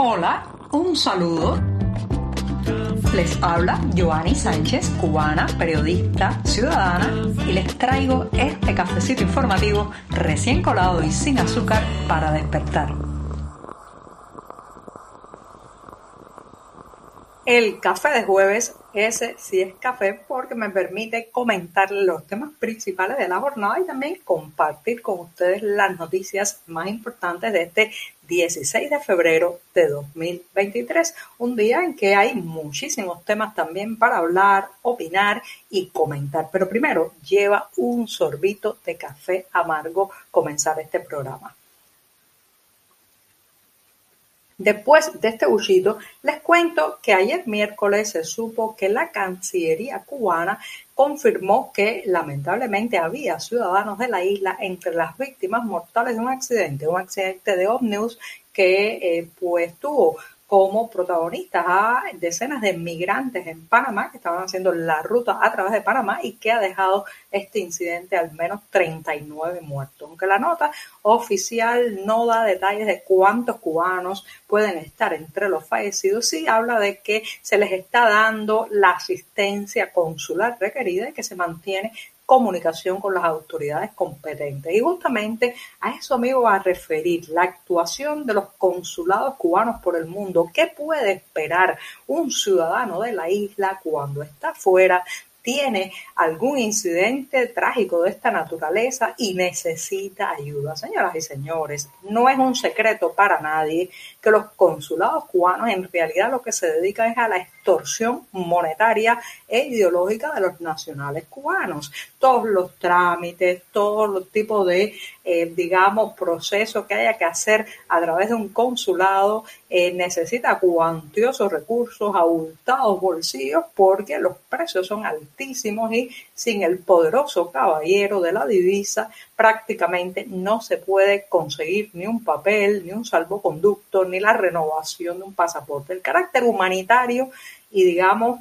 Hola, un saludo. Les habla Joanny Sánchez, cubana, periodista, ciudadana, y les traigo este cafecito informativo recién colado y sin azúcar para despertar. El café de jueves, ese sí es café porque me permite comentar los temas principales de la jornada y también compartir con ustedes las noticias más importantes de este 16 de febrero de 2023, un día en que hay muchísimos temas también para hablar, opinar y comentar. Pero primero, lleva un sorbito de café amargo comenzar este programa. Después de este bullido, les cuento que ayer miércoles se supo que la Cancillería cubana confirmó que lamentablemente había ciudadanos de la isla entre las víctimas mortales de un accidente, un accidente de ómnibus que eh, pues tuvo como protagonistas a decenas de migrantes en Panamá que estaban haciendo la ruta a través de Panamá y que ha dejado este incidente al menos 39 muertos. Aunque la nota oficial no da detalles de cuántos cubanos pueden estar entre los fallecidos, sí habla de que se les está dando la asistencia consular requerida y que se mantiene comunicación con las autoridades competentes. Y justamente a eso me iba a referir, la actuación de los consulados cubanos por el mundo. ¿Qué puede esperar un ciudadano de la isla cuando está fuera tiene algún incidente trágico de esta naturaleza y necesita ayuda. Señoras y señores, no es un secreto para nadie que los consulados cubanos en realidad lo que se dedican es a la extorsión monetaria e ideológica de los nacionales cubanos. Todos los trámites, todos los tipos de, eh, digamos, procesos que haya que hacer a través de un consulado eh, necesita cuantiosos recursos, abultados bolsillos, porque los precios son altísimos y sin el poderoso caballero de la divisa prácticamente no se puede conseguir ni un papel, ni un salvoconducto, ni la renovación de un pasaporte. El carácter humanitario y digamos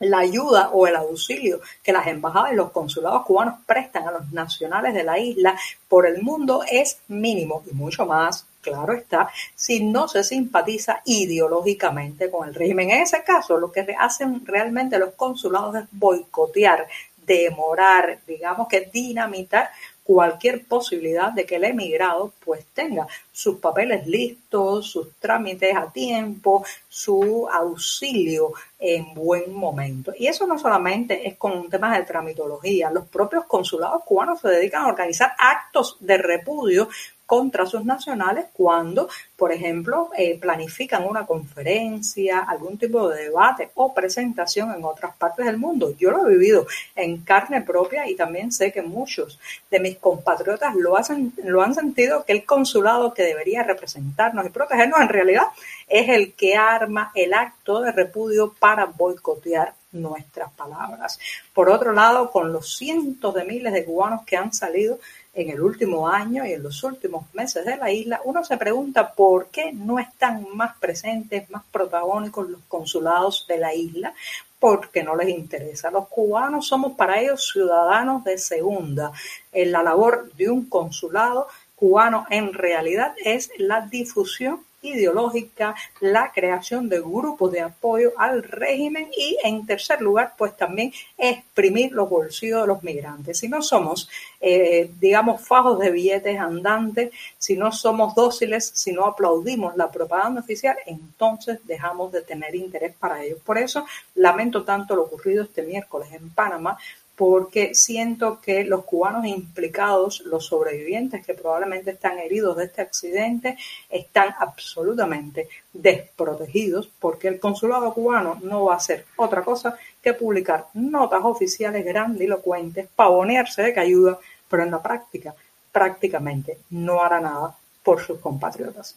la ayuda o el auxilio que las embajadas y los consulados cubanos prestan a los nacionales de la isla por el mundo es mínimo y mucho más, claro está, si no se simpatiza ideológicamente con el régimen. En ese caso, lo que hacen realmente los consulados es boicotear, demorar, digamos que dinamitar cualquier posibilidad de que el emigrado pues tenga sus papeles listos, sus trámites a tiempo, su auxilio en buen momento. Y eso no solamente es con temas de tramitología, los propios consulados cubanos se dedican a organizar actos de repudio contra sus nacionales cuando, por ejemplo, eh, planifican una conferencia, algún tipo de debate o presentación en otras partes del mundo. Yo lo he vivido en carne propia y también sé que muchos de mis compatriotas lo, hacen, lo han sentido que el consulado que debería representarnos y protegernos en realidad es el que arma el acto de repudio para boicotear nuestras palabras. Por otro lado, con los cientos de miles de cubanos que han salido en el último año y en los últimos meses de la isla, uno se pregunta por qué no están más presentes, más protagónicos los consulados de la isla, porque no les interesa. Los cubanos somos para ellos ciudadanos de segunda. En la labor de un consulado cubano en realidad es la difusión ideológica, la creación de grupos de apoyo al régimen y, en tercer lugar, pues también exprimir los bolsillos de los migrantes. Si no somos, eh, digamos, fajos de billetes andantes, si no somos dóciles, si no aplaudimos la propaganda oficial, entonces dejamos de tener interés para ellos. Por eso lamento tanto lo ocurrido este miércoles en Panamá, porque siento que los cubanos implicados, los sobrevivientes que probablemente están heridos de este accidente, están absolutamente desprotegidos porque el consulado cubano no va a hacer otra cosa que publicar notas oficiales grandilocuentes, pavonearse de que ayuda, pero en la práctica prácticamente no hará nada por sus compatriotas.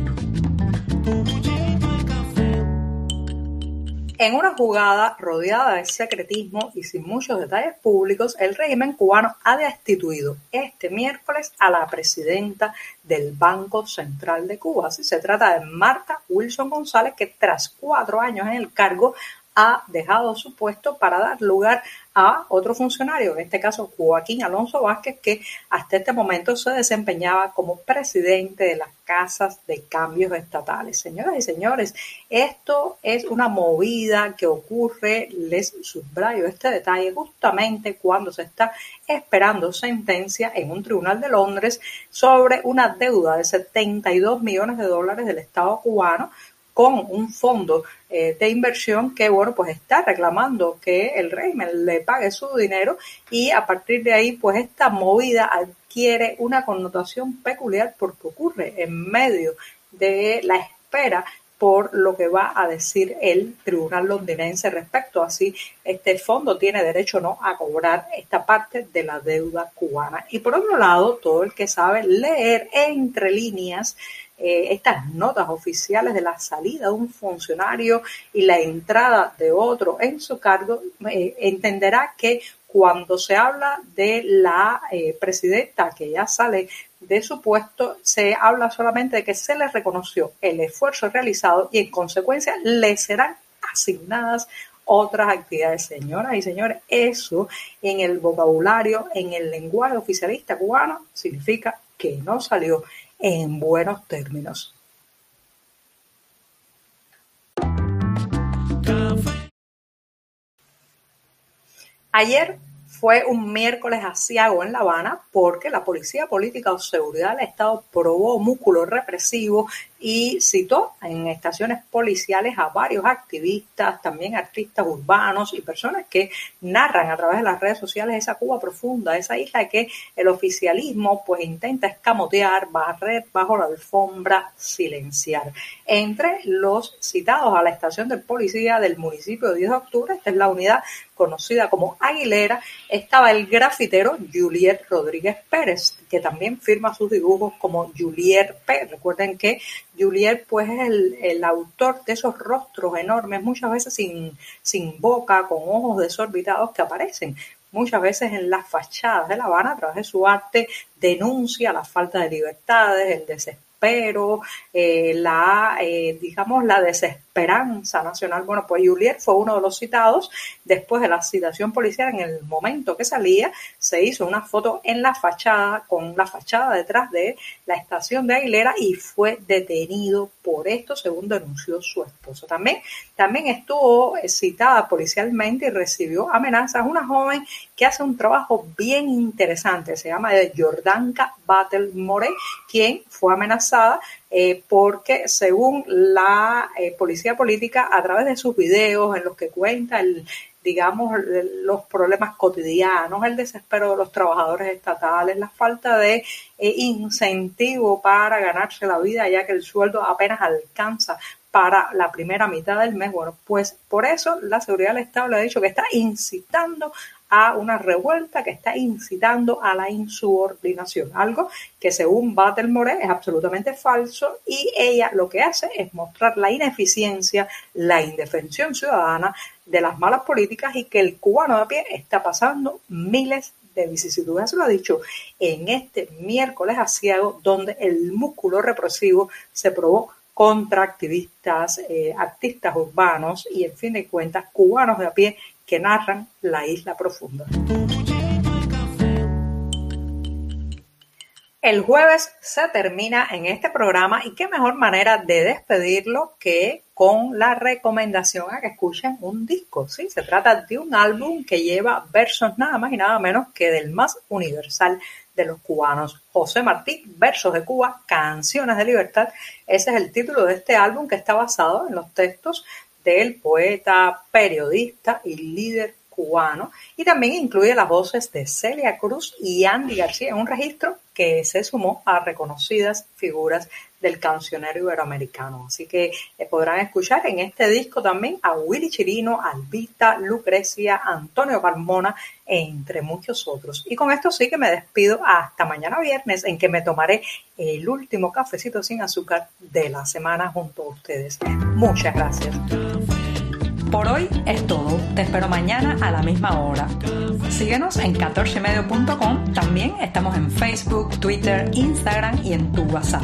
En una jugada rodeada de secretismo y sin muchos detalles públicos, el régimen cubano ha destituido este miércoles a la presidenta del Banco Central de Cuba. Así se trata de Marta Wilson González, que tras cuatro años en el cargo ha dejado su puesto para dar lugar a otro funcionario, en este caso Joaquín Alonso Vázquez, que hasta este momento se desempeñaba como presidente de las casas de cambios estatales. Señoras y señores, esto es una movida que ocurre, les subrayo este detalle, justamente cuando se está esperando sentencia en un tribunal de Londres sobre una deuda de 72 millones de dólares del Estado cubano con un fondo eh, de inversión que, bueno, pues está reclamando que el régimen le pague su dinero y a partir de ahí, pues esta movida adquiere una connotación peculiar porque ocurre en medio de la espera por lo que va a decir el tribunal londinense respecto a si este fondo tiene derecho o no a cobrar esta parte de la deuda cubana. Y por otro lado, todo el que sabe leer entre líneas eh, estas notas oficiales de la salida de un funcionario y la entrada de otro en su cargo, eh, entenderá que cuando se habla de la eh, presidenta que ya sale de su puesto, se habla solamente de que se le reconoció el esfuerzo realizado y en consecuencia le serán asignadas otras actividades. Señoras y señores, eso en el vocabulario, en el lenguaje oficialista cubano, significa que no salió en buenos términos. Ayer fue un miércoles asiago en La Habana porque la Policía Política o Seguridad del Estado probó músculo represivo y citó en estaciones policiales a varios activistas, también artistas urbanos y personas que narran a través de las redes sociales esa Cuba profunda, esa isla que el oficialismo pues intenta escamotear, barrer bajo la alfombra, silenciar. Entre los citados a la estación de policía del municipio de 10 de octubre, esta es la unidad conocida como Aguilera, estaba el grafitero Juliet Rodríguez Pérez, que también firma sus dibujos como Juliet P. Recuerden que Juliet pues es el, autor de esos rostros enormes, muchas veces sin, sin boca, con ojos desorbitados que aparecen. Muchas veces en las fachadas de La Habana a través de su arte denuncia la falta de libertades, el desespero, eh, la, eh, digamos, la desesperación Esperanza Nacional. Bueno, pues Juliet fue uno de los citados después de la citación policial. En el momento que salía, se hizo una foto en la fachada, con la fachada detrás de la estación de Aguilera y fue detenido por esto, según denunció su esposo. También, también estuvo citada policialmente y recibió amenazas. Una joven que hace un trabajo bien interesante, se llama Jordanka Battle More, quien fue amenazada eh, porque según la eh, policía política, a través de sus videos en los que cuenta el, digamos, los problemas cotidianos, el desespero de los trabajadores estatales, la falta de eh, incentivo para ganarse la vida, ya que el sueldo apenas alcanza para la primera mitad del mes. Bueno, pues por eso la seguridad del Estado le ha dicho que está incitando a una revuelta que está incitando a la insubordinación, algo que según Batel More es absolutamente falso y ella lo que hace es mostrar la ineficiencia, la indefensión ciudadana de las malas políticas y que el cubano de a pie está pasando miles de vicisitudes. Eso lo ha dicho en este miércoles asiago donde el músculo represivo se probó contra activistas, eh, artistas urbanos y en fin de cuentas cubanos de a pie que narran la isla profunda. El jueves se termina en este programa y qué mejor manera de despedirlo que con la recomendación a que escuchen un disco. Sí, se trata de un álbum que lleva versos nada más y nada menos que del más universal de los cubanos, José Martí, Versos de Cuba, Canciones de Libertad. Ese es el título de este álbum que está basado en los textos del poeta, periodista y líder cubano. Y también incluye las voces de Celia Cruz y Andy García en un registro que se sumó a reconocidas figuras del cancionero iberoamericano. Así que eh, podrán escuchar en este disco también a Willy Chirino, Albita, Lucrecia, Antonio Carmona, entre muchos otros. Y con esto sí que me despido hasta mañana viernes, en que me tomaré el último cafecito sin azúcar de la semana junto a ustedes. Muchas gracias. Por hoy es todo. Te espero mañana a la misma hora. Síguenos en 14medio.com. También estamos en Facebook, Twitter, Instagram y en tu WhatsApp.